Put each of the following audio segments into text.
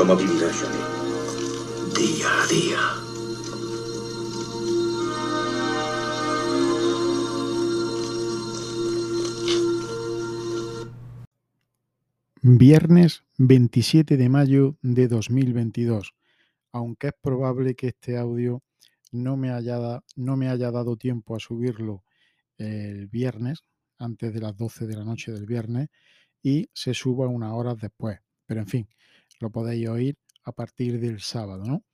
¿Cómo vivirá Johnny? Día a día. Viernes 27 de mayo de 2022. Aunque es probable que este audio no me haya, no me haya dado tiempo a subirlo el viernes, antes de las 12 de la noche del viernes, y se suba unas horas después. Pero en fin, lo podéis oír a partir del sábado, ¿no?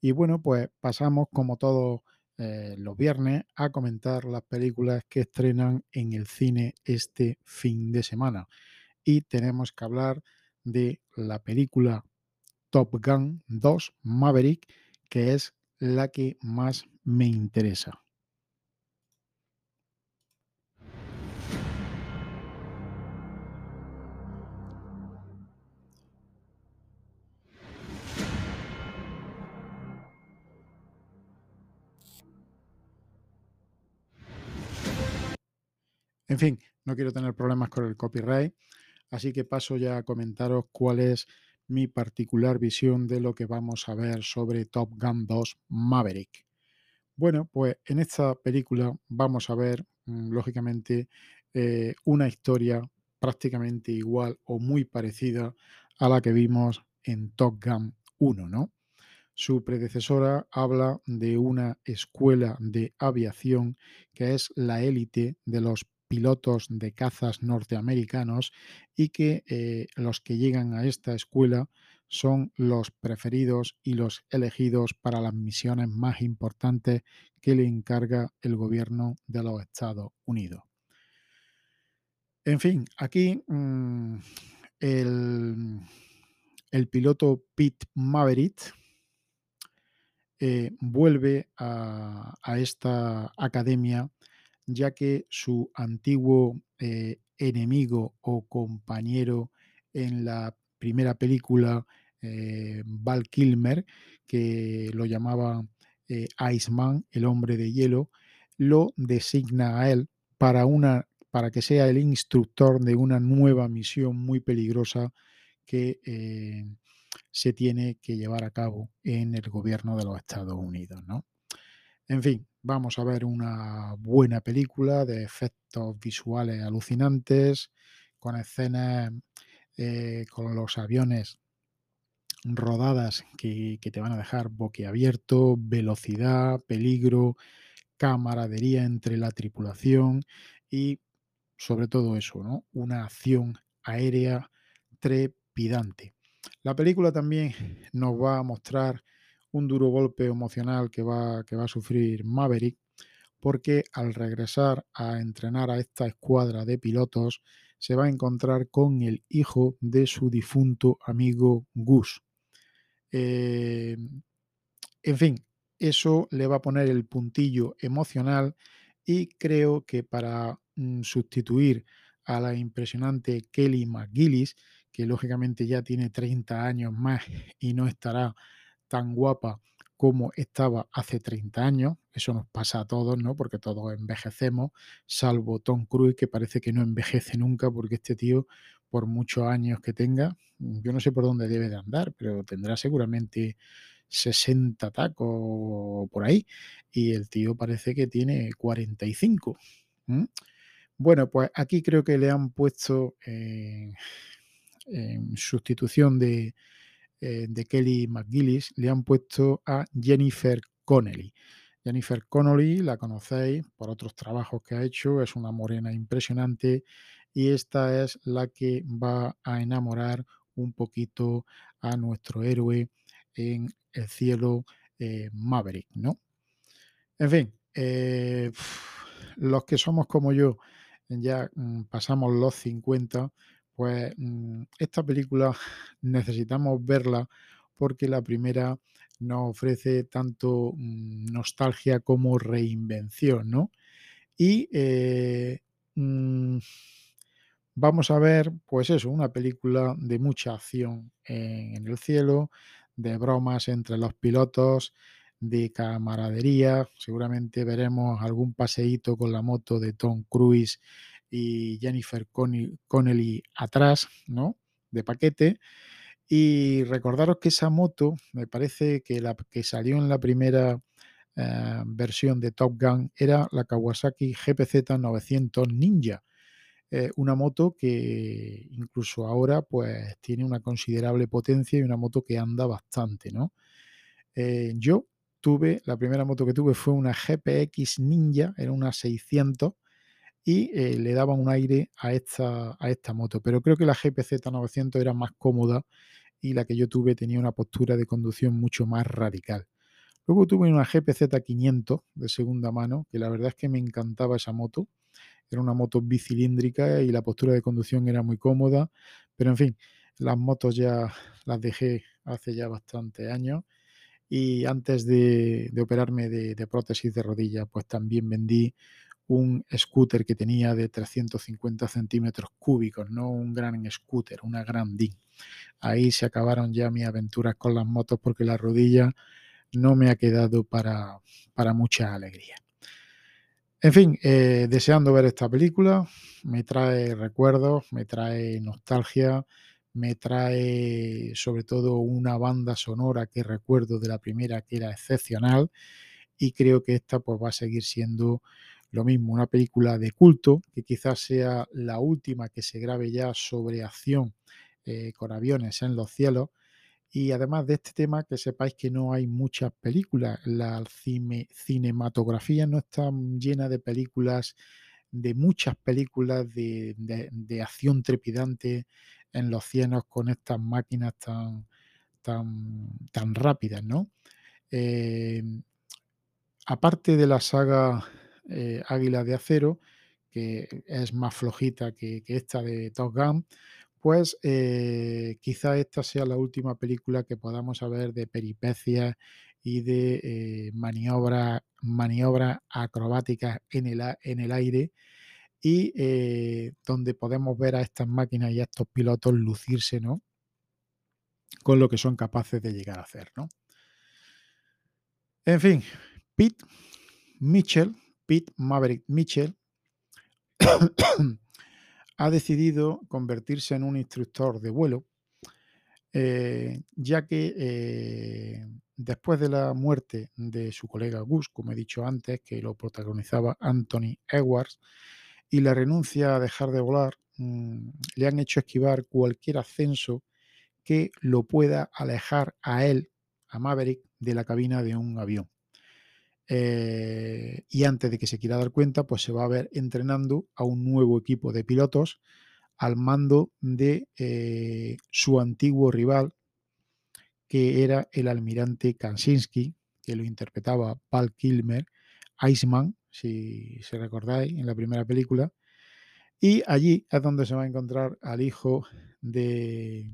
Y bueno, pues pasamos como todos eh, los viernes a comentar las películas que estrenan en el cine este fin de semana y tenemos que hablar de la película Top Gun 2 Maverick, que es la que más me interesa. En fin, no quiero tener problemas con el copyright, Así que paso ya a comentaros cuál es mi particular visión de lo que vamos a ver sobre Top Gun 2 Maverick. Bueno, pues en esta película vamos a ver, mm, lógicamente, eh, una historia prácticamente igual o muy parecida a la que vimos en Top Gun 1, ¿no? Su predecesora habla de una escuela de aviación que es la élite de los pilotos de cazas norteamericanos y que eh, los que llegan a esta escuela son los preferidos y los elegidos para las misiones más importantes que le encarga el gobierno de los Estados Unidos. En fin, aquí mm, el, piloto Pete Maverick eh, vuelve a, a, esta academia ya que su antiguo eh, enemigo o compañero en la primera película, eh, Val Kilmer, que lo llamaba eh, Iceman, el hombre de hielo, lo designa a él para, una, para que sea el instructor de una nueva misión muy peligrosa que se tiene que llevar a cabo en el gobierno de los Estados Unidos. ¿no? En fin, vamos a ver una buena película de efectos visuales alucinantes, con escenas eh, con los aviones rodadas que, te van a dejar boquiabierto, velocidad, peligro, camaradería entre la tripulación y sobre todo eso, ¿no? Una acción aérea trepidante. La película también nos va a mostrar un duro golpe emocional que va, que va a sufrir Maverick, porque al regresar a entrenar a esta escuadra de pilotos, se va a encontrar con el hijo de su difunto amigo Gus. Eh, en fin, eso le va a poner el puntillo emocional y creo que para mm, sustituir a la impresionante Kelly McGillis, que lógicamente ya tiene 30 años más y no estará tan guapa como estaba hace 30 años. Eso nos pasa a todos, ¿no? Porque todos envejecemos, salvo Tom Cruise, que parece que no envejece nunca, porque este tío, por muchos años que tenga, yo no sé por dónde debe de andar, pero tendrá seguramente 60 tacos por ahí. Y el tío parece que tiene 45. Bueno, pues aquí creo que le han puesto en sustitución de, eh, de Kelly McGillis le han puesto a Jennifer Connelly. Jennifer Connelly la conocéis por otros trabajos que ha hecho, es una morena impresionante y esta es la que va a enamorar un poquito a nuestro héroe en el cielo eh, Maverick, ¿no? En fin, eh, los que somos como yo, ya mm, pasamos los 50, pues mm, esta película necesitamos verla porque la primera nos ofrece tanto mm, nostalgia como reinvención, ¿no? Y eh, mm, vamos a ver, pues eso, una película de mucha acción en, el cielo, de bromas entre los pilotos, de camaradería. Seguramente veremos algún paseíto con la moto de Tom Cruise y Jennifer Connelly atrás, ¿no? De paquete. Y recordaros que esa moto, me parece que la que salió en la primera eh, versión de Top Gun era la Kawasaki GPZ 900 Ninja. Eh, una moto que incluso ahora pues tiene una considerable potencia y una moto que anda bastante, ¿no? Eh, yo tuve, la primera moto que tuve fue una GPX Ninja, era una 600 y le daba un aire a esta, a esta moto, pero creo que la GPZ 900 era más cómoda y la que yo tuve tenía una postura de conducción mucho más radical. Luego tuve una GPZ 500 de segunda mano, que la verdad es que me encantaba esa moto. Era una moto bicilíndrica y la postura de conducción era muy cómoda, pero en fin, las motos ya las dejé hace ya bastantes años y antes de, operarme de, de, prótesis de rodilla, pues también vendí un scooter que tenía de 350 centímetros cúbicos, no un gran scooter, una gran DIN. Ahí se acabaron ya mis aventuras con las motos porque la rodilla no me ha quedado para, para mucha alegría. En fin, eh, deseando ver esta película, me trae recuerdos, me trae nostalgia, me trae sobre todo una banda sonora que recuerdo de la primera que era excepcional y creo que esta pues va a seguir siendo lo mismo, una película de culto que quizás sea la última que se grabe ya sobre acción eh, con aviones en los cielos y además de este tema, que sepáis que no hay muchas películas. La cinematografía no está llena de películas, de muchas películas de, acción trepidante en los cielos con estas máquinas tan, tan, tan rápidas, ¿no? Eh, aparte de la saga eh, Águila de Acero, que es más flojita que, esta de Top Gun, pues eh, quizá esta sea la última película que podamos saber de peripecias y de eh, maniobras maniobra acrobáticas en el, en el aire y eh, donde podemos ver a estas máquinas y a estos pilotos lucirse, ¿no? Con lo que son capaces de llegar a hacer, ¿no? En fin, Pete Mitchell, Pete Maverick Mitchell, ha decidido convertirse en un instructor de vuelo, eh, ya que eh, después de la muerte de su colega Gus, como he dicho antes, que lo protagonizaba Anthony Edwards, y la renuncia a dejar de volar, mm, le han hecho esquivar cualquier ascenso que lo pueda alejar a él, a Maverick, de la cabina de un avión. Eh, y antes de que se quiera dar cuenta, pues se va a ver entrenando a un nuevo equipo de pilotos al mando de eh, su antiguo rival, que era el almirante Kansinsky, que lo interpretaba Paul Kilmer, Iceman, si se recordáis, en la primera película. Y allí es donde se va a encontrar al hijo de,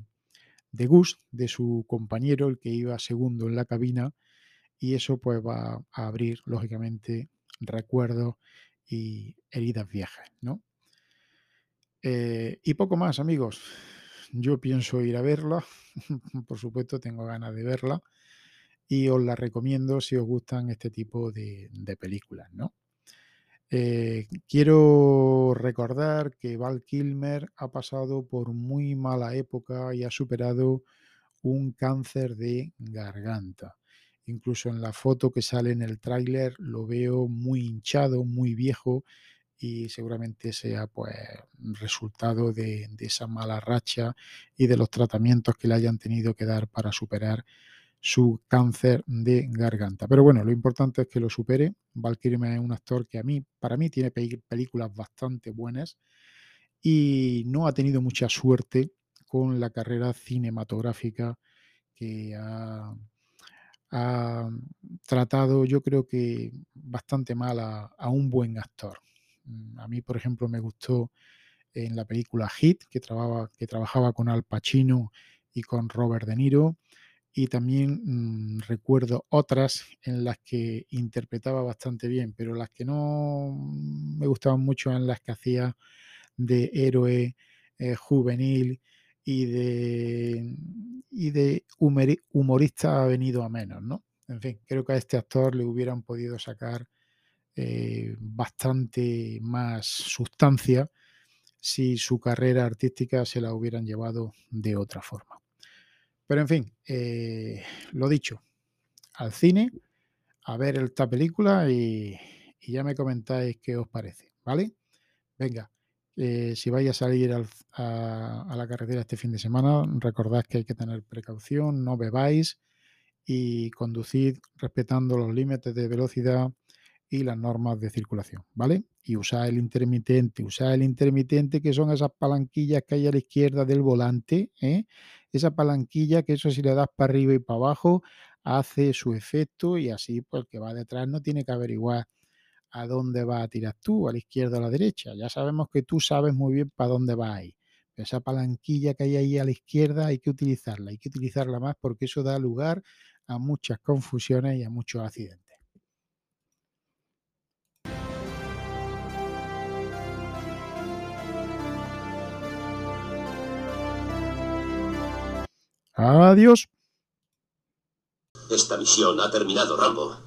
de Gus, de su compañero, el que iba segundo en la cabina, y eso pues va a abrir lógicamente recuerdos y heridas viejas, ¿no? Eh, y poco más, amigos. Yo pienso ir a verla, por supuesto tengo ganas de verla y os la recomiendo si os gustan este tipo de, películas, ¿no? Eh, quiero recordar que Val Kilmer ha pasado por muy mala época y ha superado un cáncer de garganta. Incluso en la foto que sale en el tráiler lo veo muy hinchado, muy viejo y seguramente sea pues resultado de, esa mala racha y de los tratamientos que le hayan tenido que dar para superar su cáncer de garganta. Pero bueno, lo importante es que lo supere. Val Kilmer es un actor que a mí, para mí, tiene películas bastante buenas y no ha tenido mucha suerte con la carrera cinematográfica que ha, ha tratado yo creo que bastante mal a, un buen actor. Mm, a mí, por ejemplo, me gustó en la película Hit, que trabajaba, que trabajaba con Al Pacino y con Robert De Niro, y también mm, recuerdo otras en las que interpretaba bastante bien, pero las que no me gustaban mucho en las que hacía de héroe eh, juvenil y de, y de humorista ha venido a menos, ¿no? En fin, creo que a este actor le hubieran podido sacar eh, bastante más sustancia si su carrera artística se la hubieran llevado de otra forma. Pero en fin, eh, lo dicho, al cine, a ver esta película y, y ya me comentáis qué os parece, ¿vale? Venga, eh, si vais a salir al- a, a la carretera este fin de semana, recordad que hay que tener precaución, no bebáis y conducid respetando los límites de velocidad y las normas de circulación, ¿vale? Y usad el intermitente, usad el intermitente que son esas palanquillas que hay a la izquierda del volante, ¿eh? Esa palanquilla que eso si le das para arriba y para abajo hace su efecto y así pues el que va detrás no tiene que averiguar a dónde vas a tirar tú, a la izquierda o a la derecha. Ya sabemos que tú sabes muy bien para dónde vas a ir. Pero esa palanquilla que hay ahí a la izquierda hay que utilizarla, hay que utilizarla más porque eso da lugar a muchas confusiones y a muchos accidentes. Adiós. Esta misión ha terminado, Rambo.